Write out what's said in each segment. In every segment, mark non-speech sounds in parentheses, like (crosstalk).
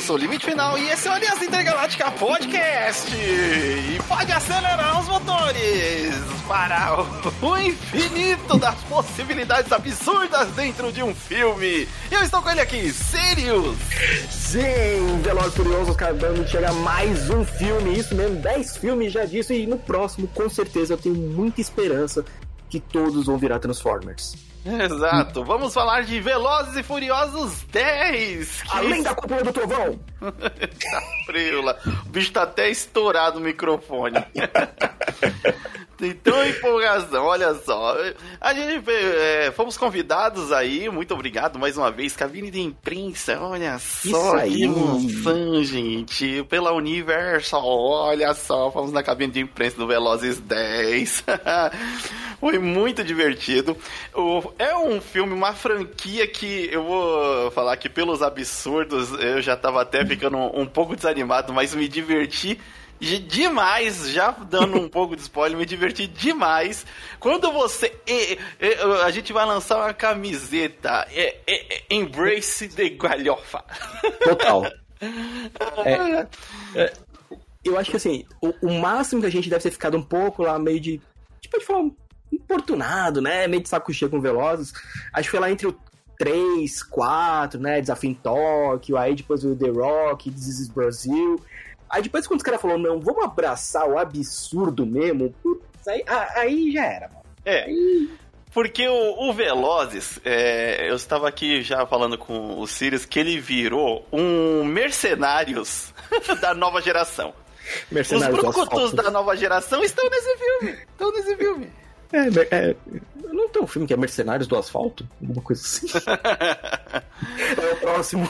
Sou o Limite Final e esse é o Aliança Intergaláctica Podcast. E pode acelerar os motores para o infinito das possibilidades absurdas dentro de um filme. Eu estou com ele aqui, Sirius. Sim, Velozes Furiosos acabando de chegar mais um filme, isso mesmo, 10 filmes já disso, e no próximo, com certeza, eu tenho muita esperança que todos vão virar Transformers. Exato, vamos falar de Velozes e Furiosos 10. Que... Além da cúpula do trovão. (laughs) tá. O bicho tá até estourado o microfone. (laughs) Tem tão empolgação, olha só. A gente é, fomos convidados aí, muito obrigado mais uma vez, cabine de imprensa, olha só Isso que emoção, gente. Pela Universal, olha só, fomos na cabine de imprensa do Velozes 10. (laughs) Foi muito divertido. É um filme, uma franquia que eu vou falar que pelos absurdos eu já tava até ficando um pouco desanimado, mas me diverti demais, já dando um (laughs) pouco de spoiler, me diverti demais. Quando você. a gente vai lançar uma camiseta. embrace de galhofa. Total. (laughs) É, é, eu acho que assim, o, o, máximo que a gente deve ter ficado um pouco lá, meio de. Tipo, de falar, importunado, né? Meio de saco cheio com Velozes. Acho que foi lá entre o 3, 4, né? Desafio em Tóquio, aí depois o The Rock, This is Brasil. Aí depois quando os caras falaram, não, vamos abraçar o absurdo mesmo, putz, aí, aí já era, mano. É. Aí... Porque o, o Velozes, é, eu estava aqui já falando com o Sirius que ele virou um mercenários (laughs) da nova geração. Mercenários Os brucutus da nova geração estão nesse filme. Estão nesse filme. É, é, não tem um filme que é Mercenários do Asfalto? Alguma coisa assim. (laughs) é o próximo.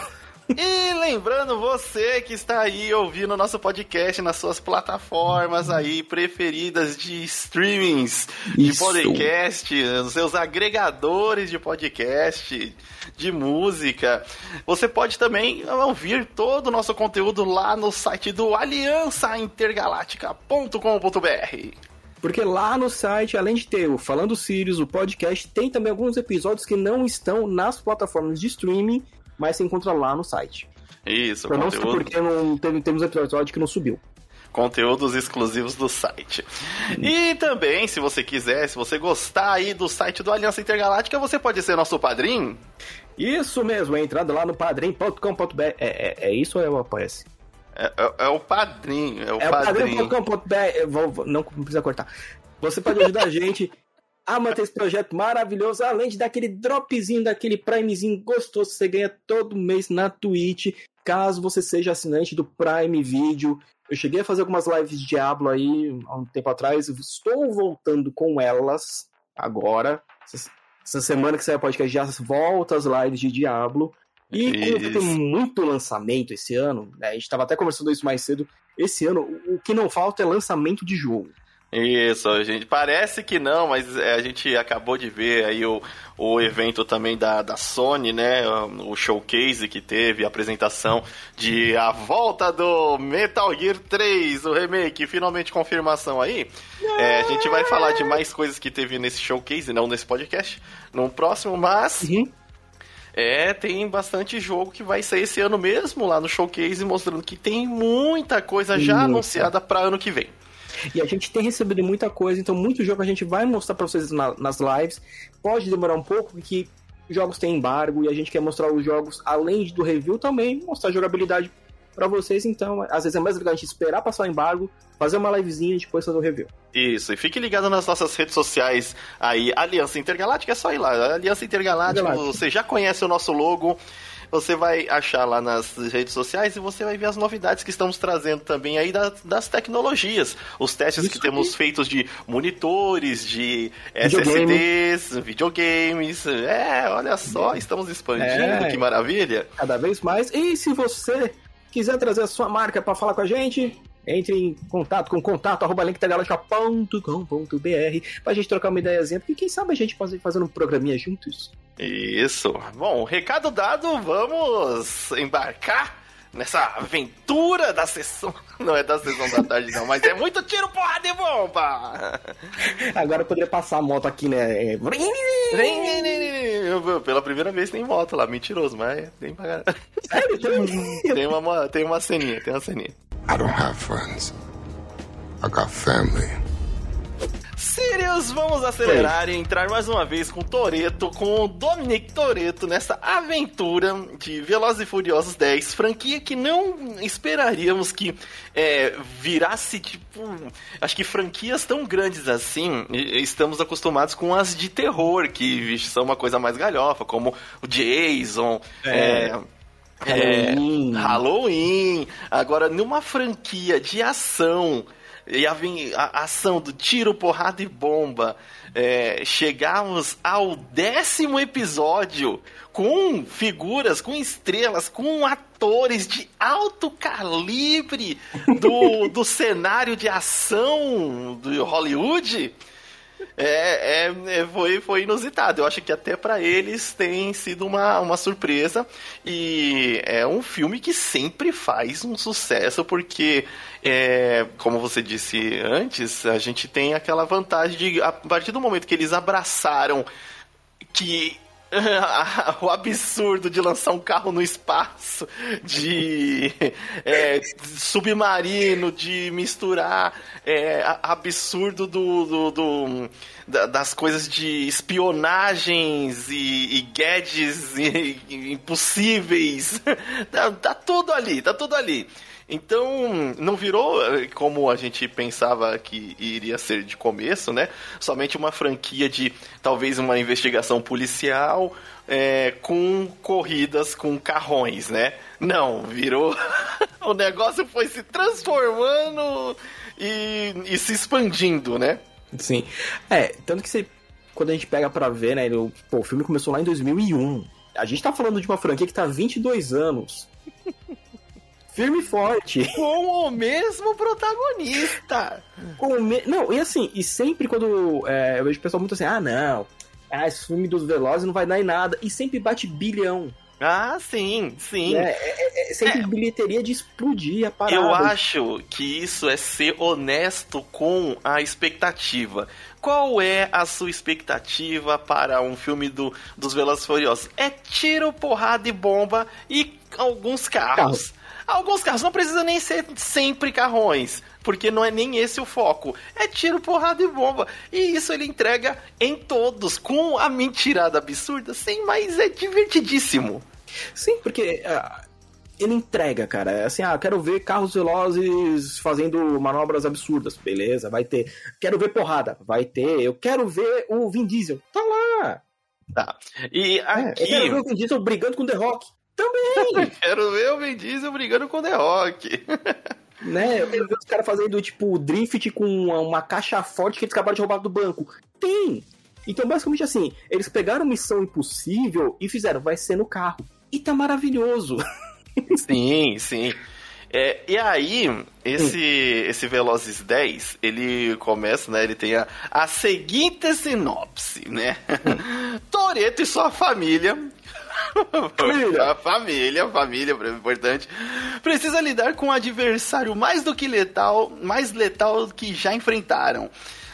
E lembrando você que está aí ouvindo nosso podcast nas suas plataformas aí preferidas de streamings, de Isso. podcast, nos seus agregadores de podcast, de música. Você pode também ouvir todo o nosso conteúdo lá no site do aliançaintergaláctica.com.br. Porque lá no site, além de ter o Falando Sirius, o podcast, tem também alguns episódios que não estão nas plataformas de streaming mas se encontra lá no site. Isso, Eu conteúdo... não sei porque não teve, temos episódio que não subiu. Conteúdos exclusivos do site. E também, se você quiser, se você gostar aí do site do Aliança Intergaláctica, você pode ser nosso padrinho. Isso mesmo, é entrando lá no padrim.com.br. É, é, é, isso ou é o apoia-se? É, é, é, o padrinho, é o é padrinho. padrim.com.br. Não, não precisa cortar. Você pode ajudar a (laughs) gente a manter esse projeto maravilhoso, além de dar aquele dropzinho, daquele primezinho gostoso que você ganha todo mês na Twitch, caso você seja assinante do Prime Video. Eu cheguei a fazer algumas lives de Diablo aí há um tempo atrás, estou voltando com elas agora. Essa semana que sai o podcast já volta as lives de Diablo. E como tem muito lançamento esse ano, né, a gente estava até conversando isso mais cedo, esse ano o que não falta é lançamento de jogo. Isso, a gente parece que não, mas é, a gente acabou de ver aí o, o evento também da, da Sony, né? O showcase que teve, a apresentação de a volta do Metal Gear 3, o remake, finalmente confirmação aí. É, a gente vai falar de mais coisas que teve nesse showcase, não nesse podcast, no próximo, mas. Uhum. É, tem bastante jogo que vai sair esse ano mesmo lá no showcase, mostrando que tem muita coisa já anunciada para ano que vem. E a gente tem recebido muita coisa, então muito jogo a gente vai mostrar para vocês na, nas lives. Pode demorar um pouco, porque jogos têm embargo e a gente quer mostrar os jogos, além do review, também mostrar jogabilidade para vocês. Então, às vezes é mais legal a gente esperar passar o embargo, fazer uma livezinha e depois fazer o review. Isso, e fique ligado nas nossas redes sociais aí, Aliança Intergaláctica, é só ir lá. Aliança Intergaláctica, Intergaláctica. você já conhece o nosso logo você vai achar lá nas redes sociais e você vai ver as novidades que estamos trazendo também aí das, das tecnologias. Os testes Isso que temos aí. feitos de monitores, de Videogame. SSDs, videogames. É, olha só, estamos expandindo, é, que maravilha. Cada vez mais. E se você quiser trazer a sua marca para falar com a gente, entre em contato com contato arroba linktegaláctica.com.br pra gente trocar uma ideiazinha, porque quem sabe a gente pode fazer um programinha juntos. Isso. Bom, recado dado, vamos embarcar nessa aventura da sessão. (laughs) Não é da sessão da tarde, não, mas é muito tiro, porrada e bomba! (laughs) Agora eu poderia passar a moto aqui, né? Pela primeira vez tem moto lá, mentiroso, mas tem pra (laughs) tem uma, tem uma ceninha, tem uma ceninha. I don't have friends. I got family. Sirius, vamos acelerar Oi. e entrar mais uma vez com Toreto, com o Dominic Toreto nessa aventura de Velozes e Furiosos 10, franquia que não esperaríamos que é, virasse tipo. Acho que franquias tão grandes assim, estamos acostumados com as de terror, que são uma coisa mais galhofa, como o Jason. É. é Halloween. É, Halloween. Agora, numa franquia de ação e a, ação do tiro, porrada e bomba. É, chegamos ao décimo episódio com figuras, com estrelas, com atores de alto calibre do, do cenário de ação do Hollywood. É, é, é, foi, foi inusitado. Eu acho que até para eles tem sido uma, uma surpresa. E é um filme que sempre faz um sucesso, porque, é, como você disse antes, a gente tem aquela vantagem de, a partir do momento que eles abraçaram que (laughs) o absurdo de lançar um carro no espaço, de é, submarino, de misturar é, absurdo do, do, do das coisas de espionagens e, e gadgets e, (laughs) e impossíveis. tá, tá tudo ali, tá tudo ali. Então, não virou eh, como a gente pensava que iria ser de começo, né? Somente uma franquia de talvez uma investigação policial é, com corridas com carrões, né? Não, virou. (laughs) o negócio foi se transformando e, e se expandindo, né? Sim. É, tanto que você. Quando a gente pega pra ver, né? Pô, o filme começou lá em 2001. A gente tá falando de uma franquia que tá há 22 anos. Firme e forte. Com o mesmo protagonista. Com o me... Não, e assim, e sempre quando é, eu vejo o pessoal muito assim, ah, não, ah, esse filme dos Velozes não vai dar em nada. E sempre bate bilhão. Ah, sim, sim. É, é, é, é sempre é. bilheteria de explodir a parada. Eu acho que isso é ser honesto com a expectativa. Qual é a sua expectativa para um filme do, dos Velozes Furiosos? É tiro, porrada e bomba e alguns carros. carros. Alguns carros não precisam nem ser sempre carrões, porque não é nem esse o foco. É tiro, porrada e bomba. E isso ele entrega em todos, com a mentirada absurda, sim, mas é divertidíssimo. Sim, porque uh, ele entrega, cara. É assim, ah, quero ver carros velozes fazendo manobras absurdas. Beleza, vai ter. Quero ver porrada. Vai ter. Eu quero ver o Vin Diesel. Tá lá. Tá. E aqui. É, eu quero ver o Vin Diesel brigando com o The Rock. Também! (laughs) Quero ver o Vin Diesel brigando com o The Rock. (laughs) né? Eu quero ver os caras fazendo, tipo, drift com uma, uma, caixa forte que eles acabaram de roubar do banco. Tem! Então, basicamente assim, eles pegaram Missão Impossível e fizeram, vai ser no carro. E tá maravilhoso. (laughs) Sim, sim. É, e aí, esse, esse Velozes 10, ele começa, né? Ele tem a, a seguinte sinopse, né? (laughs) Toreto e sua família Família. (laughs) Família, família, importante. Precisa lidar com um adversário mais do que letal, mais letal que já enfrentaram.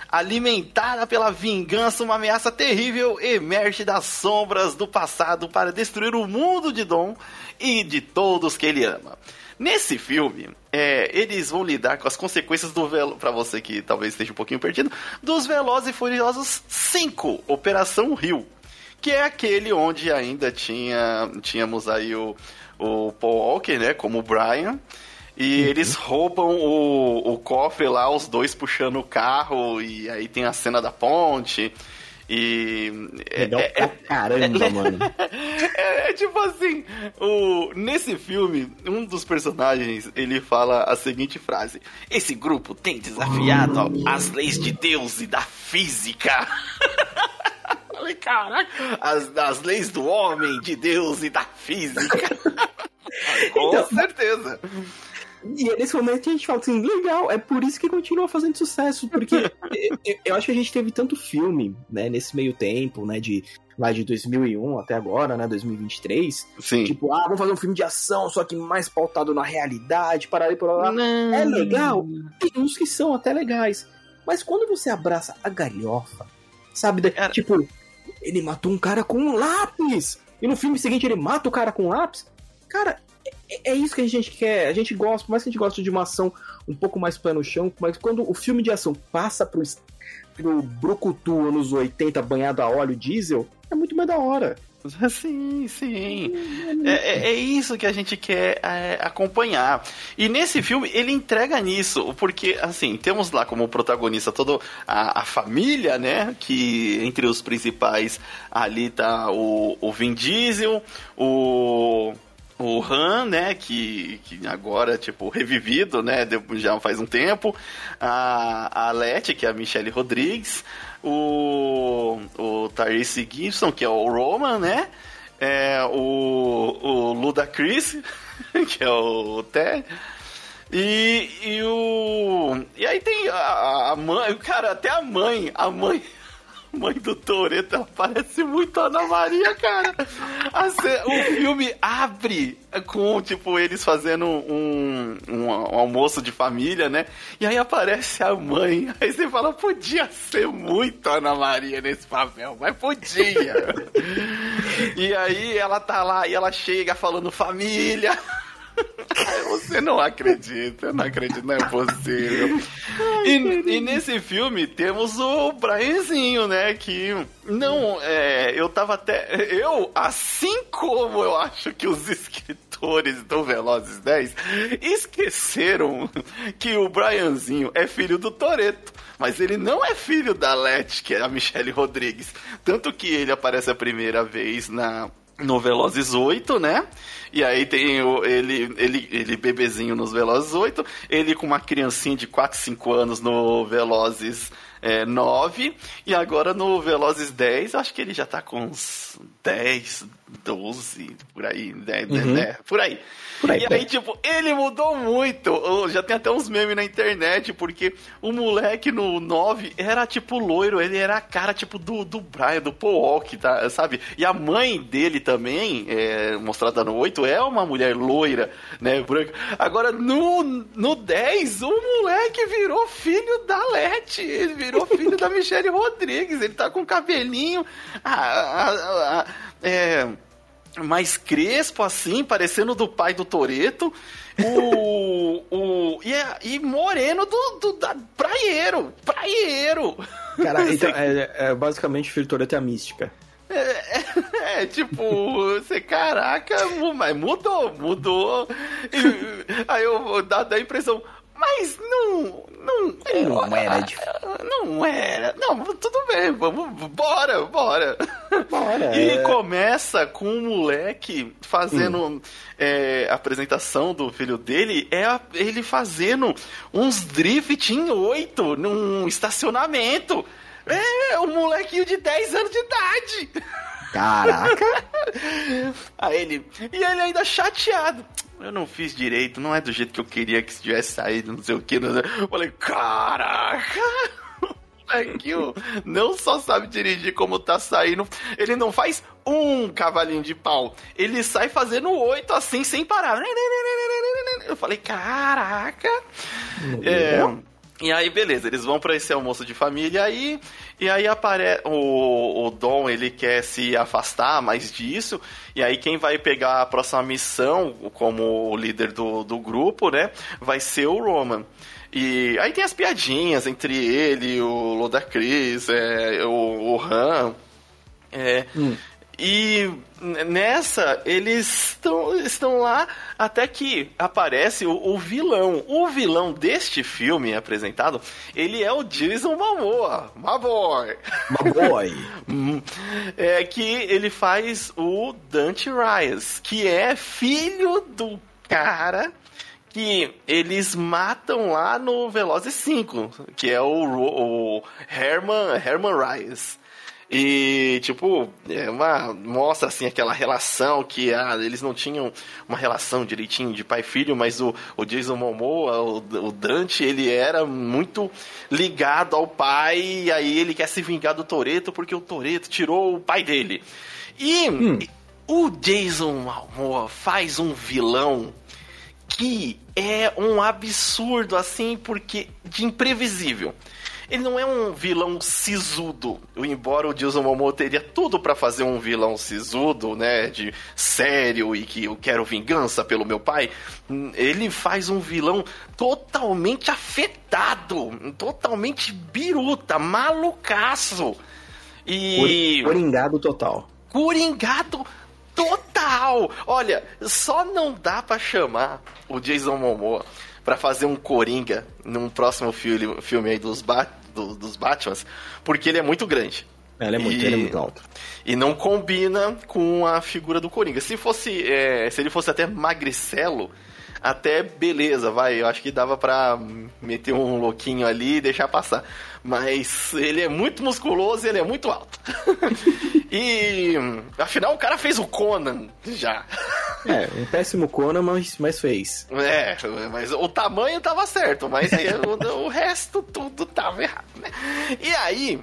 Alimentada pela vingança, uma ameaça terrível emerge das sombras do passado para destruir o mundo de Dom e de todos que ele ama. Nesse filme, é, eles vão lidar com as consequências do velo, para você que talvez esteja um pouquinho perdido, dos Velozes e Furiosos 5, Operação Rio que é aquele onde ainda tinha tínhamos aí o, o Paul Walker, né, como o Brian, e uhum. eles roubam o, o cofre lá, os dois puxando o carro, e aí tem a cena da ponte. E. É, Legal é, é, caramba, é, mano. (laughs) É, é, tipo assim: o, nesse filme, um dos personagens ele fala a seguinte frase: Esse grupo tem desafiado as leis de Deus e da física. (laughs) Falei, caraca, as, as leis do homem, de Deus e da física. (laughs) Com então, certeza. E é nesse momento que a gente fala assim, legal, é por isso que continua fazendo sucesso, porque (laughs) eu acho que a gente teve tanto filme, né, nesse meio tempo, né, de lá de 2001 até agora, né, 2023. Sim. Tipo, ah, vamos fazer um filme de ação, só que mais pautado na realidade, para ali por lá. Não. É legal, tem uns que são até legais. Mas quando você abraça a galhofa, sabe, Cara- tipo, ele matou um cara com um lápis. E no filme seguinte ele mata o cara com um lápis. Cara, é, é isso que a gente quer. A gente gosta, por mais que a gente goste de uma ação um pouco mais pé no chão, mas quando o filme de ação passa pro, pro Brucutu anos 80 banhado a óleo diesel, é muito mais da hora. (laughs) Sim, sim. É, é- é isso que a gente quer é, acompanhar. E nesse filme ele entrega nisso, porque assim, temos lá como protagonista toda a, a família, né? Que entre os principais ali tá o, o Vin Diesel, o. O Han, né, que, que agora, tipo, revivido, né, já faz um tempo. A, a Letty, que é a Michelle Rodrigues. O, o Tyrese Gibson, que é o Roman, né? É, o, o Ludacris, (laughs) que é o Ted. E, e o. E aí tem a, a mãe, cara, até a mãe, a mãe. (laughs) Mãe do Toreto, ela parece muito a Ana Maria, cara. O filme abre com, tipo, eles fazendo um, um, almoço de família, né? E aí aparece a mãe. Aí você fala, podia ser muito Ana Maria nesse papel, mas podia. (laughs) e aí ela tá lá e ela chega falando família. Você não acredita, eu não acredito, não é possível. E, e nesse filme temos o Brianzinho, né? Que não, é, eu tava até. Eu, assim como eu acho que os escritores do Velozes 10 esqueceram que o Brianzinho é filho do Toreto. Mas ele não é filho da Letty, que é a Michelle Rodrigues. Tanto que ele aparece a primeira vez na no Velozes 8, né? E aí tem o, ele, ele, ele bebezinho nos Velozes 8, ele com uma criancinha de 4, 5 anos no Velozes é, 9, e agora no Velozes 10, acho que ele já tá com uns 10, 12, por aí, né? Uhum. né? Por aí. Por aí, e por aí, aí. tipo, ele mudou muito. Oh, Já tem até uns memes na internet, porque o moleque no 9 era tipo loiro, ele era a cara tipo do, do Brian, do Paul Walk, tá, sabe? E a mãe dele também, é, mostrada no 8, é uma mulher loira, né, branca. Agora, no, no 10, o moleque virou filho da Leti, ele virou filho da (laughs) Michelle Rodrigues, ele tá com cabelinho. ah, é mais crespo, assim, parecendo do pai do Toreto. O. o e, é- e moreno do, do da praieiro. Praieiro. Cara, (laughs) então, é, é basicamente o Filho Toreto é a mística. É, (laughs) é, tipo, você, caraca, mas mudou, mudou. E, aí eu dá, dá a impressão, mas não. Não, Não era de- Não era. Não, tudo bem, vamos, bora, bora. Bora, E é. começa com um moleque fazendo é, a apresentação do filho dele, é a- ele fazendo uns drift em oito num estacionamento. É, um molequinho de 10 anos de idade. Caraca! Aí ele. E ele ainda chateado. Eu não fiz direito, não é do jeito que eu queria que tivesse saído, não sei o que. Não sei. Eu falei, caraca! (laughs) o molequinho não só sabe dirigir como tá saindo, ele não faz um cavalinho de pau. Ele sai fazendo oito assim, sem parar. Eu falei, caraca! É, e aí, beleza, eles vão pra esse almoço de família aí, e aí aparece o, o Dom, ele quer se afastar mais disso, e aí quem vai pegar a próxima missão como líder do, do grupo, né, vai ser o Roman. E aí tem as piadinhas entre ele, o Ludacris, é, o, o Han, é, e nessa, eles estão, estão lá até que aparece o, o vilão. O vilão deste filme apresentado, ele é o Jason Momoa. Maboy. My boy. (laughs) Hum. É que ele faz o Dante Rias, que é filho do cara que eles matam lá no Velozes 5, que é o, o Herman, Herman Rias. E, tipo, é uma, mostra assim aquela relação que ah, eles não tinham uma relação direitinho de pai e filho, mas o, o Jason Momoa, o, o Dante, ele era muito ligado ao pai, e aí ele quer se vingar do Toreto porque o Toreto tirou o pai dele. E hum. o Jason Momoa faz um vilão que é um absurdo, assim, porque de imprevisível. Ele não é um vilão sisudo, embora o Jason Momoa teria tudo para fazer um vilão sisudo, né, de sério e que eu quero vingança pelo meu pai. Ele faz um vilão totalmente afetado, totalmente biruta, malucaço. E coringado total. Coringado total. Olha, só não dá para chamar o Jason Momoa para fazer um Coringa num próximo filme, filme aí dos, ba do, dos Batmans, porque ele é muito grande. Ele é muito, e, ele é muito alto. E não combina com a figura do Coringa. Se fosse. É, se ele fosse até magricelo, até beleza, vai. Eu acho que dava pra meter um louquinho ali e deixar passar. Mas ele é muito musculoso e ele é muito alto. (laughs) e afinal o cara fez o Conan já. É, um péssimo Conan, mas, mas fez. É, mas o tamanho tava certo, mas o, o resto tudo tava errado, né? E aí,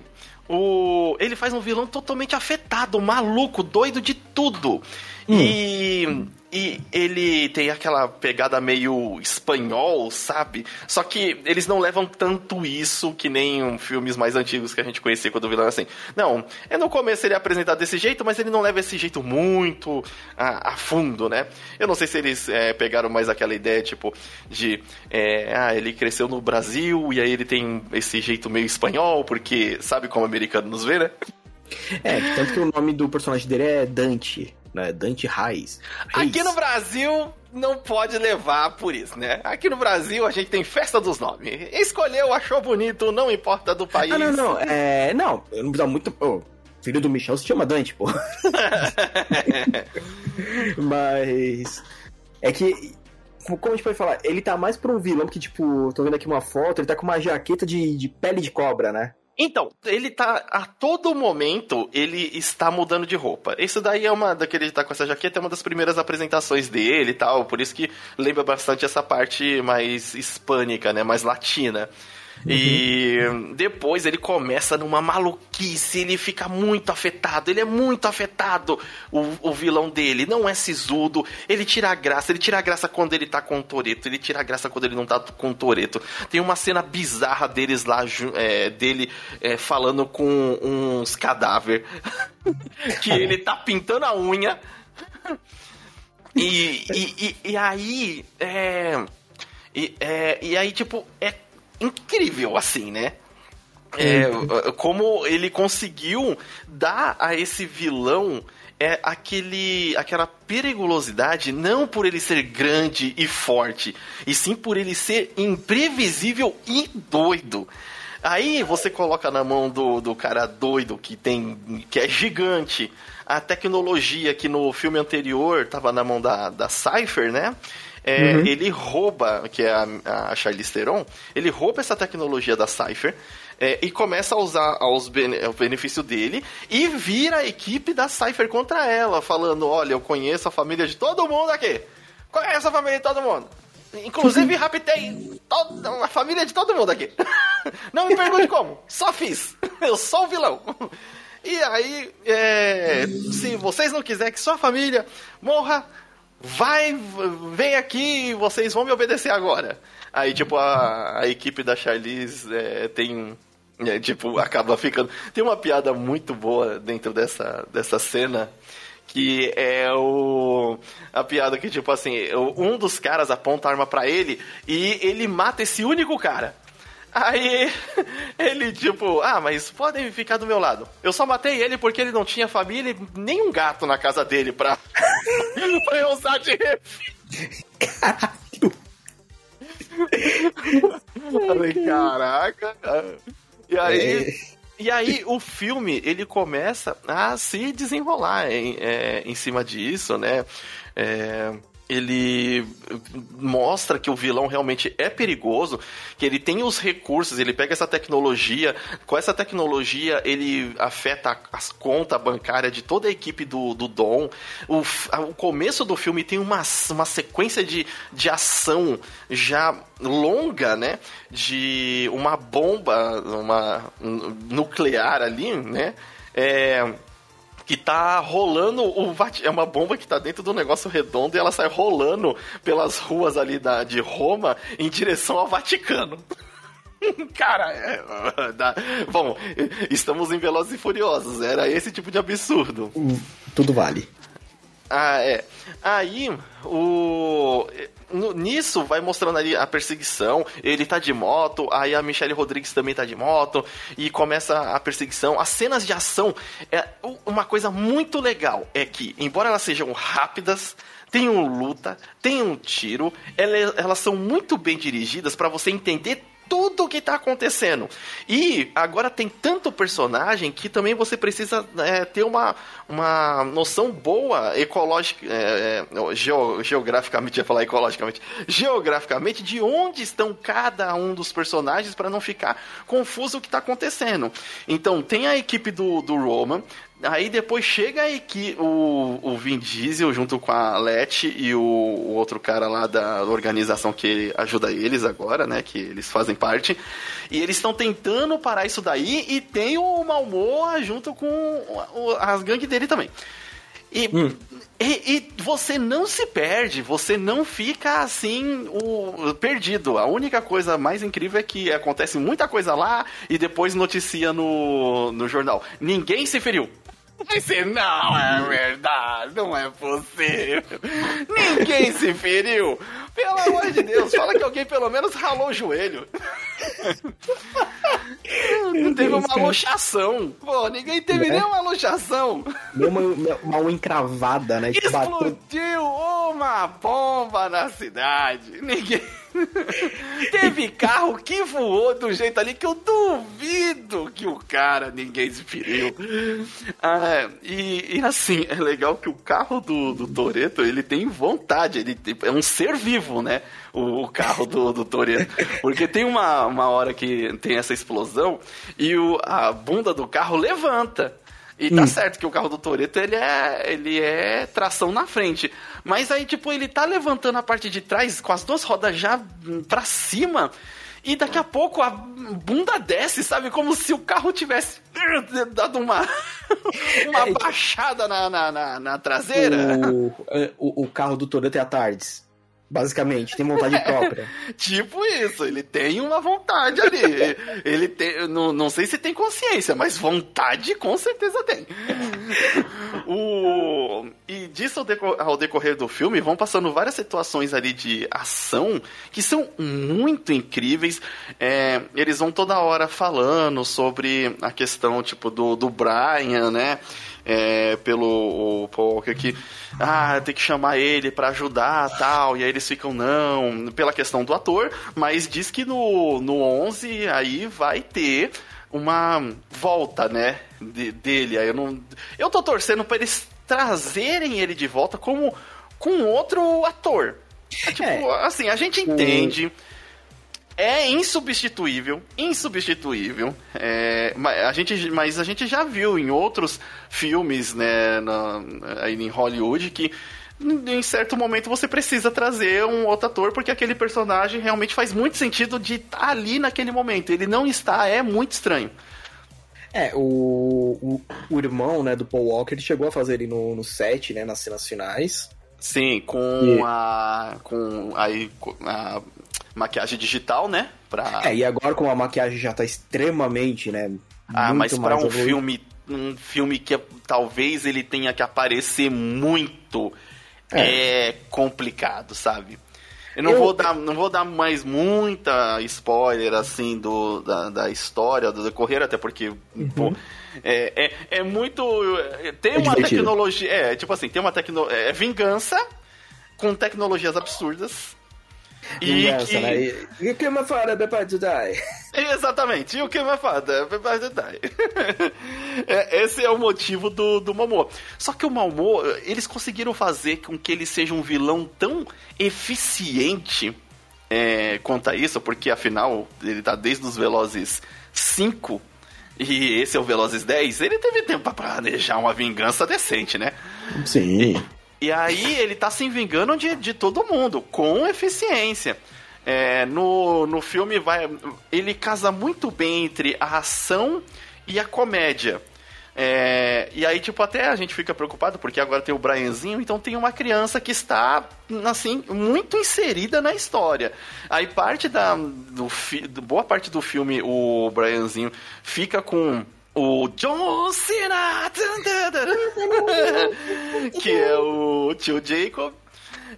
o, ele faz um vilão totalmente afetado, maluco, doido de tudo. Hum. E e ele tem aquela pegada meio espanhol, sabe? Só que eles não levam tanto isso que nem filmes mais antigos que a gente conhecia quando o vilão é assim. Não, é no começo ele é apresentado desse jeito, mas ele não leva esse jeito muito a, a fundo, né? Eu não sei se eles é, pegaram mais aquela ideia, tipo, de. É, ah, ele cresceu no Brasil e aí ele tem esse jeito meio espanhol, porque sabe como o americano nos vê, né? É, tanto que o nome do personagem dele é Dante né? Dante Reis. Aqui no Brasil não pode levar por isso, né? Aqui no Brasil a gente tem festa dos nomes. Escolheu, achou bonito, não importa do país. Ah, não, não. É, não, eu não precisa muito. Oh, filho do Michel se chama Dante, pô. (laughs) Mas. É que. Como a gente pode falar? Ele tá mais pra um vilão que, tipo, tô vendo aqui uma foto, ele tá com uma jaqueta de, de pele de cobra, né? Então, ele tá a todo momento ele está mudando de roupa. Isso daí é uma daquele tá com essa jaqueta é uma das primeiras apresentações dele e tal, por isso que lembra bastante essa parte mais hispânica, né, mais latina. Uhum. E depois ele começa numa maluquice, ele fica muito afetado, ele é muito afetado, o, o vilão dele. Não é sisudo, ele tira a graça, ele tira a graça quando ele tá com o Toreto, ele tira a graça quando ele não tá com o Toreto. Tem uma cena bizarra deles lá, é, dele é, falando com uns cadáver, (laughs) que ele tá pintando a unha. E, e, e, e aí, é, e, é, e aí, tipo, é incrível, assim, né? É, como ele conseguiu dar a esse vilão é aquele aquela periculosidade não por ele ser grande e forte, e sim por ele ser imprevisível e doido. Aí você coloca na mão do, do cara doido que tem que é gigante a tecnologia que no filme anterior estava na mão da, da Cypher, né? É, uhum. Ele rouba, que é a, a Charlize Theron, ele rouba essa tecnologia da Cypher é, e começa a usar aos bene, o benefício dele e vira a equipe da Cypher contra ela, falando: Olha, eu conheço a família de todo mundo aqui. Conheço a família de todo mundo. Inclusive, raptei toda, a família de todo mundo aqui. (laughs) Não me pergunte como, só fiz. (laughs) Eu sou o vilão. E aí, é, se vocês não quiserem que sua família morra, vai, vem aqui, vocês vão me obedecer agora. Aí, tipo, a, a equipe da Charlize é, tem. É, tipo, acaba ficando. Tem uma piada muito boa dentro dessa, dessa cena. Que é o. A piada que, tipo assim, um dos caras aponta a arma para ele e ele mata esse único cara. Aí ele, tipo, ah, mas podem ficar do meu lado. Eu só matei ele porque ele não tinha família e nem um gato na casa dele pra, (laughs) pra eu usar de Caralho. Falei, caraca. E aí. É. E aí o filme ele começa a se desenrolar em, é, em cima disso, né? É, ele mostra que o vilão realmente é perigoso, que ele tem os recursos, ele pega essa tecnologia, com essa tecnologia ele afeta as contas bancárias de toda a equipe do, do Dom. O, o começo do filme tem uma, uma sequência de, de ação já longa, né? De uma bomba uma, nuclear ali, né? É, que tá rolando o é uma bomba que tá dentro do negócio redondo e ela sai rolando pelas ruas ali da, de Roma em direção ao Vaticano. (laughs) Cara, é, (laughs) bom, estamos em Velozes e Furiosos, era esse tipo de absurdo. Tudo vale. Ah, é. Aí, o nisso vai mostrando ali a perseguição. Ele tá de moto, aí a Michelle Rodrigues também tá de moto e começa a perseguição. As cenas de ação é uma coisa muito legal é que, embora elas sejam rápidas, tenham luta, tenham tiro, elas, elas são muito bem dirigidas para você entender tudo o que está acontecendo. E agora tem tanto personagem que também você precisa é, ter uma, uma noção boa ecológica, é, é, geo, geograficamente, ia falar ecologicamente, geograficamente, de onde estão cada um dos personagens para não ficar confuso o que está acontecendo. Então, tem a equipe do, do Roman, Aí depois chega aí que o, o Vin Diesel junto com a Letty e o, o, outro cara lá da organização que ajuda eles agora, né? Que eles fazem parte. E eles estão tentando parar isso daí e tem o Malmoa junto com o, as gangues dele também. E, hum. e, e, você não se perde, você não fica assim o, perdido. A única coisa mais incrível é que acontece muita coisa lá e depois noticia no, no jornal. Ninguém se feriu. Você não é verdade, não é possível. Ninguém se feriu. Pelo amor de Deus, fala que alguém pelo menos ralou o joelho. Não teve uma luxação. Pô, ninguém teve é? nenhuma luxação. Deu uma, uma, encravada, né? Explodiu uma bomba na cidade. Ninguém. Teve carro que voou do jeito ali que eu duvido que o cara, ninguém se feriu. Ah, e, e, assim, é legal que o carro do, do Toreto ele tem vontade, ele tem, é um ser vivo, né? O, o carro do, do Toreto. Porque tem uma, uma hora que tem essa explosão e o, a bunda do carro levanta. E tá hum. certo que o carro do Toreto ele é, ele é tração na frente. Mas aí, tipo, ele tá levantando a parte de trás com as duas rodas já pra cima. E daqui a pouco a bunda desce, sabe? Como se o carro tivesse (laughs) dado uma, (laughs) uma é, baixada na, na, na, na traseira. O, é, o, o, carro do Toreto é a Tardes. Basicamente, tem vontade própria. (laughs) tipo isso, ele tem uma vontade ali. ele tem, não, não sei se tem consciência, mas vontade com certeza tem. o, e disso ao, decor, ao decorrer do filme, vão passando várias situações ali de ação que são muito incríveis. É, eles vão toda hora falando sobre a questão, tipo, do, do Brian, né? É, pelo Paul Walker que ah, tem que chamar ele para ajudar tal, e aí eles ficam não, pela questão do ator, mas diz que no, no 11 aí vai ter uma volta, né, de, dele. Aí eu não eu tô torcendo para eles trazerem ele de volta como com outro ator. É, tipo, é. assim, a gente entende. O é insubstituível, insubstituível. É, a gente, mas a gente já viu em outros filmes, né, na, aí em Hollywood, que em certo momento você precisa trazer um outro ator, porque aquele personagem realmente faz muito sentido de estar tá ali naquele momento. Ele não está, é muito estranho. É, o, o, o irmão, né, do Paul Walker, ele chegou a fazer ele no, no set, né, nas cenas finais. Sim, com e... a. com aí a, maquiagem digital, né? Pra... É, e agora como a maquiagem já tá extremamente, né? Ah, mas para um filme, um filme que talvez ele tenha que aparecer muito, é, é complicado, sabe? Eu não, eu... Vou dar, não vou dar mais muita spoiler, assim, do, da, da história, do decorrer, até porque, uhum. pô, é, é, é, muito... Tem é uma divertido. tecnologia... É, tipo assim, tem uma tecnologia... É vingança com tecnologias absurdas, E Vingança, que... né? E o que me fala to Die? Exatamente, e o que me fala to Die? é, esse é o motivo do, do Momo. Só que o Momo, eles conseguiram fazer com que ele seja um vilão tão eficiente é, quanto a isso, porque afinal ele tá desde os Velozes 5 e esse é o Velozes 10, ele teve tempo para planejar uma vingança decente, né? Sim. E aí ele tá se vingando de, de todo mundo, com eficiência. É, no, no filme vai. Ele casa muito bem entre a ação e a comédia. É, e aí, tipo, até a gente fica preocupado, porque agora tem o Brianzinho, então tem uma criança que está, assim, muito inserida na história. Aí parte da. Do, boa parte do filme, o Brianzinho fica com o John Cena, que é o tio Jacob.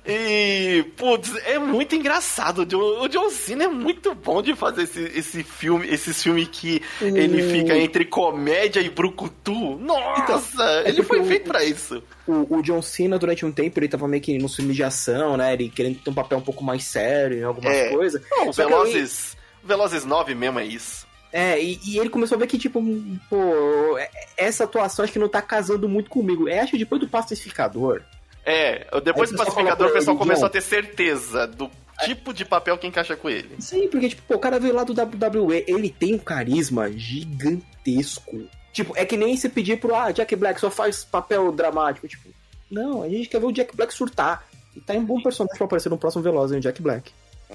E, putz, é muito engraçado. O John Cena é muito bom de fazer esse, esse filme, esses filmes que ele fica entre comédia e brucutu. Nossa, então, é ele foi feito pra isso. O, o, John Cena, durante um tempo, ele tava meio que no filme de ação, né? Ele querendo ter um papel um pouco mais sério em algumas é. coisas. Não, Velozes, aí... Velozes 9 mesmo é isso. É, e, e, ele começou a ver que, tipo, pô, essa atuação acho que não tá casando muito comigo. É, acho que depois do Pacificador. É, depois do Pacificador o pessoal começou a ter certeza do tipo de papel que encaixa com ele. Sim, porque, tipo, pô, o cara veio lá do WWE, ele tem um carisma gigantesco. Tipo, é que nem você pedir pro, ah, Jack Black só faz papel dramático. Tipo, não, a gente quer ver o Jack Black surtar. E tá em um bom personagem pra aparecer no próximo Veloz, o Jack Black.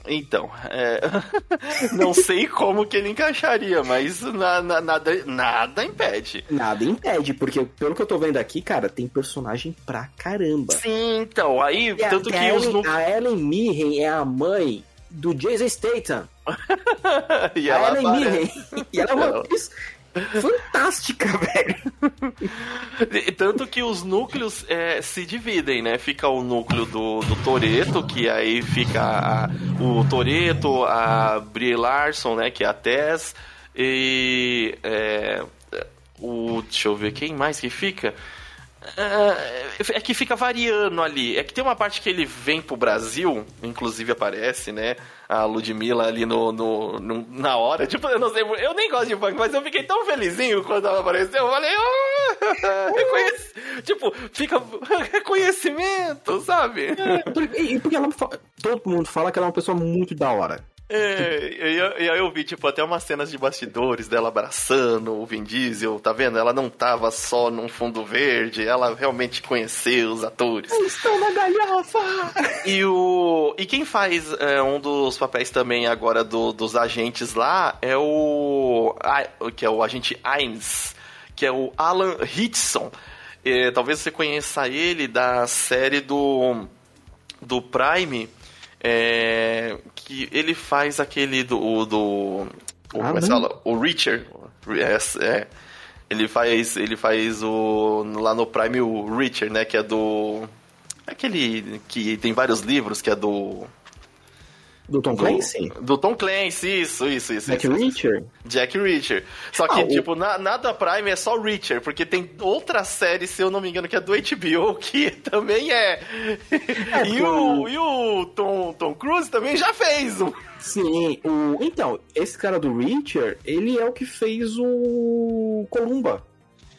Então, é... (laughs) não sei como que ele encaixaria, mas na, na, nada, nada impede. Nada impede, porque pelo que eu tô vendo aqui, cara, tem personagem pra caramba. Sim, então, aí, e tanto a, que. Ellen, A Ellen Mirren é a mãe do Jason Statham. (laughs) e a Ellen Mirren. (laughs) e ela é uma fantástica, (laughs) velho. Tanto que os núcleos é, se dividem, né? Fica o núcleo do, do Toreto, que aí fica a, o Toreto, a Brie Larson, né? Que é a Tess, e é, o. Deixa eu ver quem mais que fica. É, é que fica variando ali. É que tem uma parte que ele vem pro Brasil, inclusive aparece, né? A Ludmilla ali no, no, no, na hora. Tipo, eu não sei, eu nem gosto de funk, mas eu fiquei tão felizinho quando ela apareceu. Eu falei, (laughs) oh! Tipo, fica (laughs) reconhecimento, sabe? É, porque, porque ela, todo mundo fala que ela é uma pessoa muito da hora. É, e aí eu vi, tipo, até umas cenas de bastidores dela abraçando o Vin Diesel, tá vendo? Ela não tava só num fundo verde, ela realmente conheceu os atores. Eu estou na galhofa! E o... E quem faz é, um dos papéis também agora do, dos agentes lá é o... que é o agente Ains, que é o Alan Hitson. É, talvez você conheça ele da série do... do Prime é, que ele faz aquele do. do o, ah, fala? O Richard. É, é, ele faz. Ele faz o. Lá no Prime o Richard, né? Que é do. Aquele que tem vários livros, que é do. Do Tom Clancy? Do, do Tom Clancy, isso, isso, isso. Jack isso, Reacher? Jack Reacher. Só que, ah, tipo, o... na, nada Prime é só Reacher, porque tem outra série, se eu não me engano, que é do HBO, (laughs) que também é. é e, o, e o Tom, Tom Cruise também já fez um. Sim, o... então, esse cara do Reacher, ele é o que fez o Columba.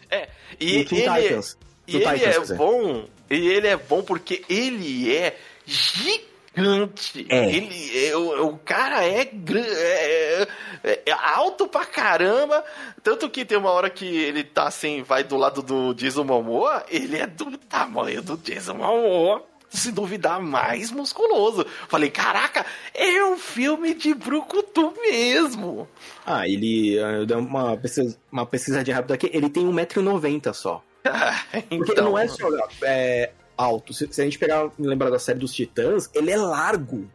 É, e ele, Titans, e ele Titans, é bom, e ele é bom porque ele é gigante gigante. É. Ele, é, o, o cara é, é, é, é, alto pra caramba. Tanto que tem uma hora que ele tá assim, vai do lado do Jason Momoa, ele é do tamanho do Jason Momoa. Se duvidar, mais musculoso. Falei, caraca, é um filme de brucutu mesmo. Ah, ele. Eu dei uma pesquisa, uma pesquisa de rápido aqui. Ele tem 1,90m só. então... (laughs) Porque não é só é, alto. Se, se a gente pegar lembrar da série dos Titãs, ele é largo.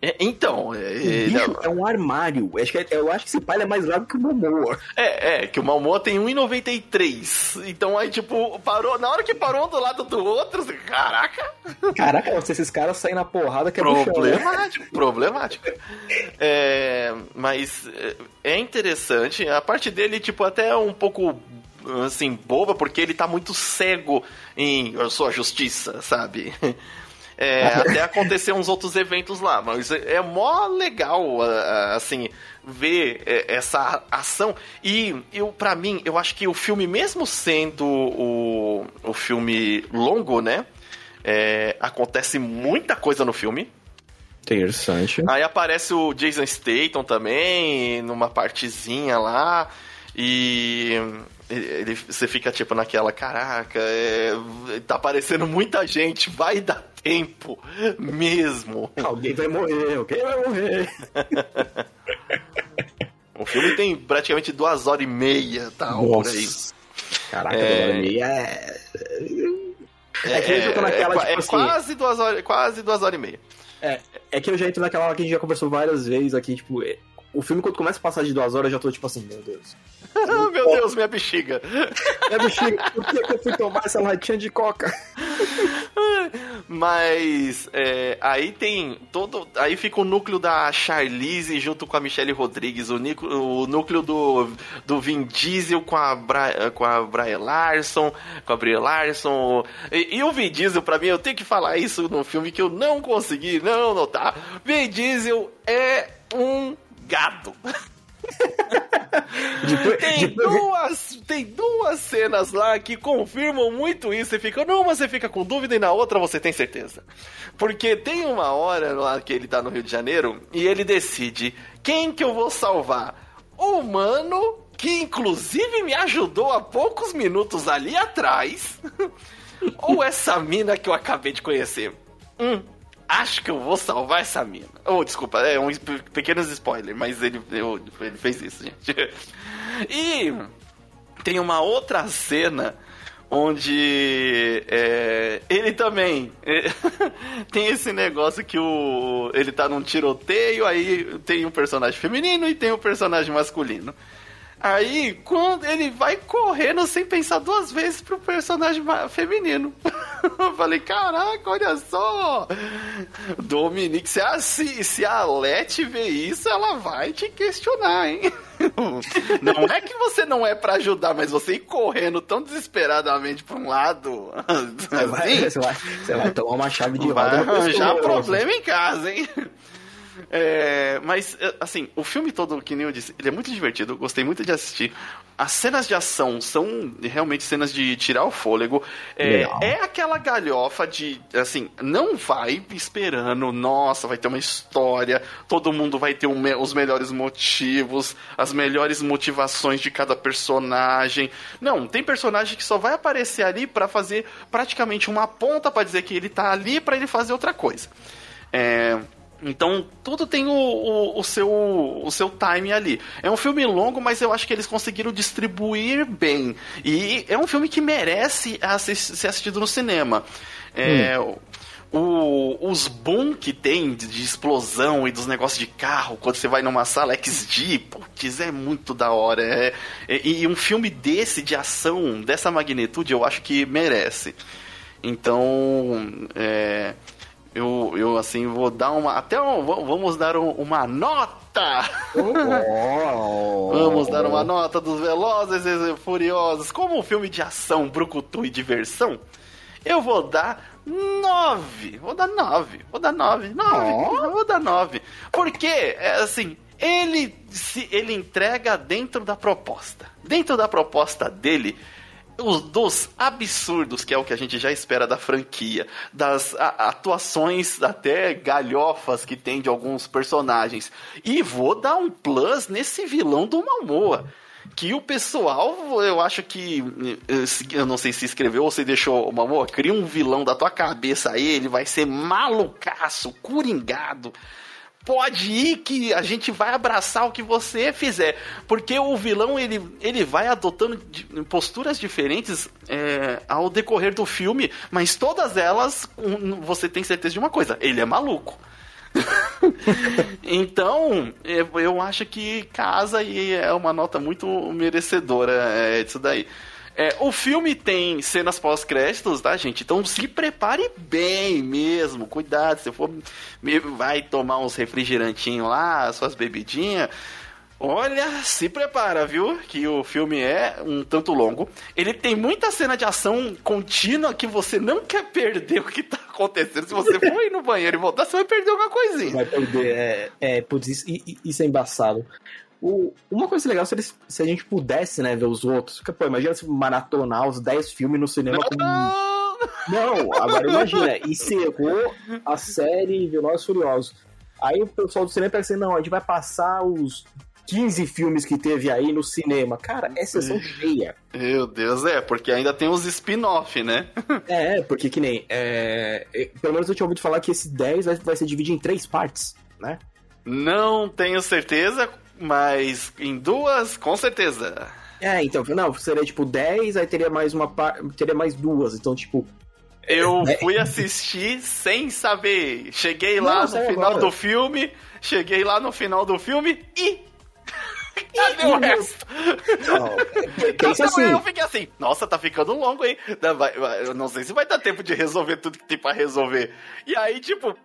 É, então, é, bicho é um armário. Eu acho, que, eu acho que esse pai é mais largo que o Momoa. É, é, que o Momoa tem 1,93. Então aí, tipo, parou. Na hora que parou um do lado do outro, assim, caraca! Caraca, se esses caras saem na porrada que é Problemático, chão, problemático. É, mas é, é interessante. A parte dele, tipo, até é um pouco assim, boba, porque ele tá muito cego em eu sou a justiça, sabe? (laughs) É, até acontecer uns outros eventos lá. Mas é, é mó legal, assim, ver é, essa ação. E eu, para mim, eu acho que o filme, mesmo sendo o, o filme longo, né? É, acontece muita coisa no filme. Interessante. Aí aparece o Jason Statham também, numa partezinha lá. E ele, você fica tipo naquela, caraca, é, tá aparecendo muita gente, vai dar tempo mesmo. Alguém vai morrer, alguém vai morrer. (laughs) o filme tem praticamente duas horas e meia, tá? Nossa. Por aí. Caraca, é... duas horas e meia é. É, que eu tô naquela, é, tipo, é assim... quase, duas horas, quase duas horas e meia. É, é que eu já entro naquela hora que a gente já conversou várias vezes aqui, tipo, o filme, quando começa a passar de duas horas, eu já tô tipo assim, meu Deus. (laughs) meu Deus, minha bexiga. (laughs) Minha bexiga, por que, eu fui tomar essa latinha de coca? (laughs) Mas é, aí tem todo. Aí fica o núcleo da Charlize junto com a Michelle Rodrigues, o, o núcleo do, do Vin Diesel com a, Bra, com a Brian Larson, com a Brie Larson. E, e, o Vin Diesel, pra mim, eu tenho que falar isso no filme que eu não consegui não notar. Vin Diesel é um gado. (laughs) depois, tem, depois... Duas, tem duas cenas lá que confirmam muito isso. Você fica, numa você fica com dúvida e na outra você tem certeza. Porque tem uma hora lá que ele tá no Rio de Janeiro e ele decide quem que eu vou salvar. O humano, que inclusive me ajudou há poucos minutos ali atrás, (laughs) ou essa mina que eu acabei de conhecer. Hum, acho que eu vou salvar essa mina. Oh, desculpa, é um pequeno spoiler, mas ele, eu, ele fez isso, gente. (laughs) E tem uma outra cena onde é, ele também é, (laughs) tem esse negócio que o ele tá num tiroteio, aí tem um personagem feminino e tem um personagem masculino. Aí, quando ele vai correndo sem pensar duas vezes pro personagem feminino. (laughs) Eu falei, caraca, olha só! Dominique, se a, se, se a Leti ver isso, ela vai te questionar, hein? (laughs) Não é que você não é para ajudar, mas você ir correndo tão desesperadamente pra um lado. (laughs) Você, assim, vai, você, vai, você vai tomar uma chave de roda. Vai arranjar problema em casa, hein? É, mas, é, assim, o filme todo, que nem eu disse, ele é muito divertido, gostei muito de assistir. As cenas de ação são realmente cenas de tirar o fôlego. É, é, aquela galhofa de, assim, não vai esperando, nossa, vai ter uma história, todo mundo vai ter um, os melhores motivos, as melhores motivações de cada personagem. Não, tem personagem que só vai aparecer ali para fazer praticamente uma ponta para dizer que ele tá ali para ele fazer outra coisa. É, então, tudo tem o, o, o, seu, o seu time ali. É um filme longo, mas eu acho que eles conseguiram distribuir bem. E é um filme que merece ser assistido no cinema. É, hum. o, os boom que tem de, de, explosão e dos negócios de carro quando você vai numa sala XD, putz, é muito da hora. É, é, e um filme desse, de ação, dessa magnitude, eu acho que merece. Então, é eu, eu assim, vou dar uma. Até um, vamos dar um, uma nota! Oh. vamos dar uma nota dos Velozes e Furiosos. Como um filme de ação, brucutu e diversão, eu vou dar nove. Vou dar nove. Vou dar nove. Nove. Oh. Vou dar nove. Porque, é assim, ele se ele entrega dentro da proposta. Dentro da proposta dele, os, dos absurdos, que é o que a gente já espera da franquia, das atuações até galhofas que tem de alguns personagens. E vou dar um plus nesse vilão do Malmoa. Que o pessoal, eu acho que. Eu não sei se escreveu ou se deixou. Malmoa, cria um vilão da tua cabeça aí, ele vai ser malucaço, curingado pode ir que a gente vai abraçar o que você fizer. Porque o vilão, ele, ele vai adotando posturas diferentes é, ao decorrer do filme, mas todas elas, você tem certeza de uma coisa, ele é maluco. (laughs) então, eu acho que casa e é uma nota muito merecedora é, disso daí. É, o filme tem cenas pós-créditos, tá, gente? Então se prepare bem mesmo. Cuidado, se for vai tomar uns refrigerantinhos lá, suas bebidinhas. Olha, se prepara, viu? Que o filme é um tanto longo. Ele tem muita cena de ação contínua que você não quer perder (laughs) o que tá acontecendo. Se você for ir no banheiro e voltar, você vai perder alguma coisinha. Vai perder, é, é putz, isso, isso é embaçado. O, uma coisa legal se, eles, se a gente pudesse, né, ver os outros. Porque, pô, imagina se maratonar os 10 filmes no cinema não, com. não. Agora imagina, encerrou a série Velozes Furiosos. Aí o pessoal do cinema pensa assim, não, a gente vai passar os 15 filmes que teve aí no cinema. Cara, é sessão cheia. Meu Deus, é, porque ainda tem os spin-off, né? (laughs) É, porque que nem. É, é, pelo menos eu tinha ouvido falar que esse 10 vai, vai ser dividido em três partes, né? Não tenho certeza, mas em duas, com certeza. É, então, não, seria tipo 10, aí teria mais uma teria mais duas, então tipo. Eu É. fui assistir sem saber. Cheguei lá Não, no sai final agora. do filme, cheguei lá no final do filme e. (laughs) (laughs) Cadê o resto? Não, (laughs) Então, assim. eu fiquei assim, nossa, tá ficando longo, hein? Eu não sei se vai dar tempo de resolver tudo que tem pra resolver. E aí, tipo,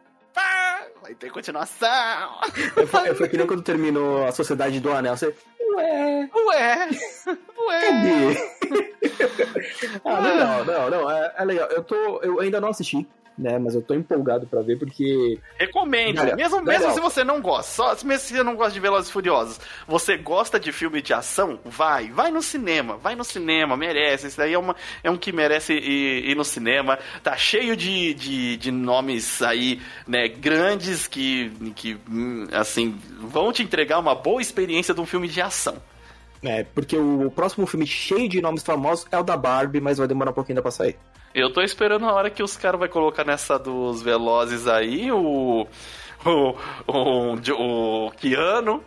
vai ter continuação. Foi, foi que nem quando terminou a Sociedade do Anel. Você. Ué, Ué, ué. cadê? (laughs) ah, legal, não, não, é, é legal. Eu, tô, eu ainda não assisti, né? Mas eu tô empolgado pra ver porque. Recomendo, Legal, mesmo, legal. mesmo se você não gosta, só, mesmo se você não gosta de Velozes e Furiosos, você gosta de filme de ação, vai, vai no cinema, vai no cinema, merece, isso daí é, uma, é um que merece ir, ir no cinema, tá cheio de, de, de nomes aí, né, grandes que, que, assim, vão te entregar uma boa experiência de um filme de ação. É, porque o próximo filme cheio de nomes famosos é o da Barbie, mas vai demorar um pouquinho ainda pra sair. Eu tô esperando a hora que os caras vão colocar nessa dos Velozes aí, o. O. O, o Keanu.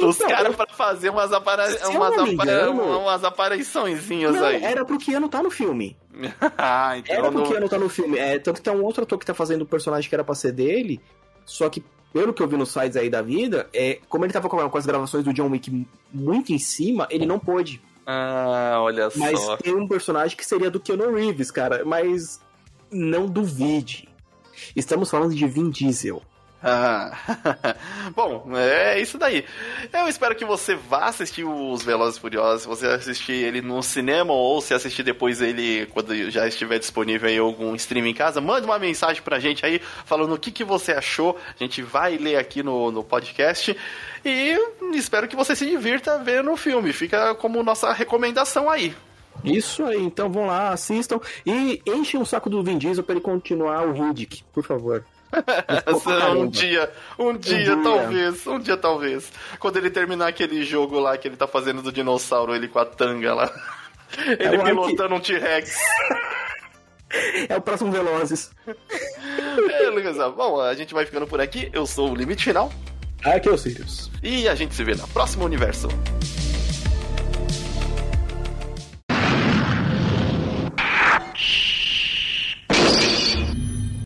Os Então, caras eu- pra fazer umas, apara... Umas, apara... umas apariçõezinhas Não, aí. era pro Keanu tá no filme. (laughs) ah, então. Era pro não- Keanu tá no filme. É, tanto que tem um outro ator que tá fazendo o personagem que era pra ser dele, só que, pelo que eu vi nos sites aí da vida, é, como ele tava com as gravações do John Wick muito em cima, ele não pôde. Ah, olha Mas só. tem um personagem que seria do Keanu Reeves, cara. Mas não duvide. Estamos falando de Vin Diesel. Ah. (laughs) Bom, é isso daí. Eu espero que você vá assistir os Velozes e Furiosos, se você assistir ele no cinema ou se assistir depois ele quando já estiver disponível em algum stream em casa, mande uma mensagem pra gente aí falando o que, que você achou. A gente vai ler aqui no, no podcast e espero que você se divirta vendo o filme. Fica como nossa recomendação aí. Isso aí, então vão lá, assistam e enchem o saco do Vin Diesel pra ele continuar o Riddick, por favor. (laughs) Um dia, um dia, dia. talvez, um dia talvez. Quando ele terminar aquele jogo lá que ele tá fazendo do dinossauro, ele com a tanga lá. (laughs) Ele É pilotando um T-Rex. (laughs) É o próximo Velozes. Beleza. Bom, a gente vai ficando por aqui. Eu sou o Limite Final. Aqui é o Sirius. E a gente se vê no próximo universo.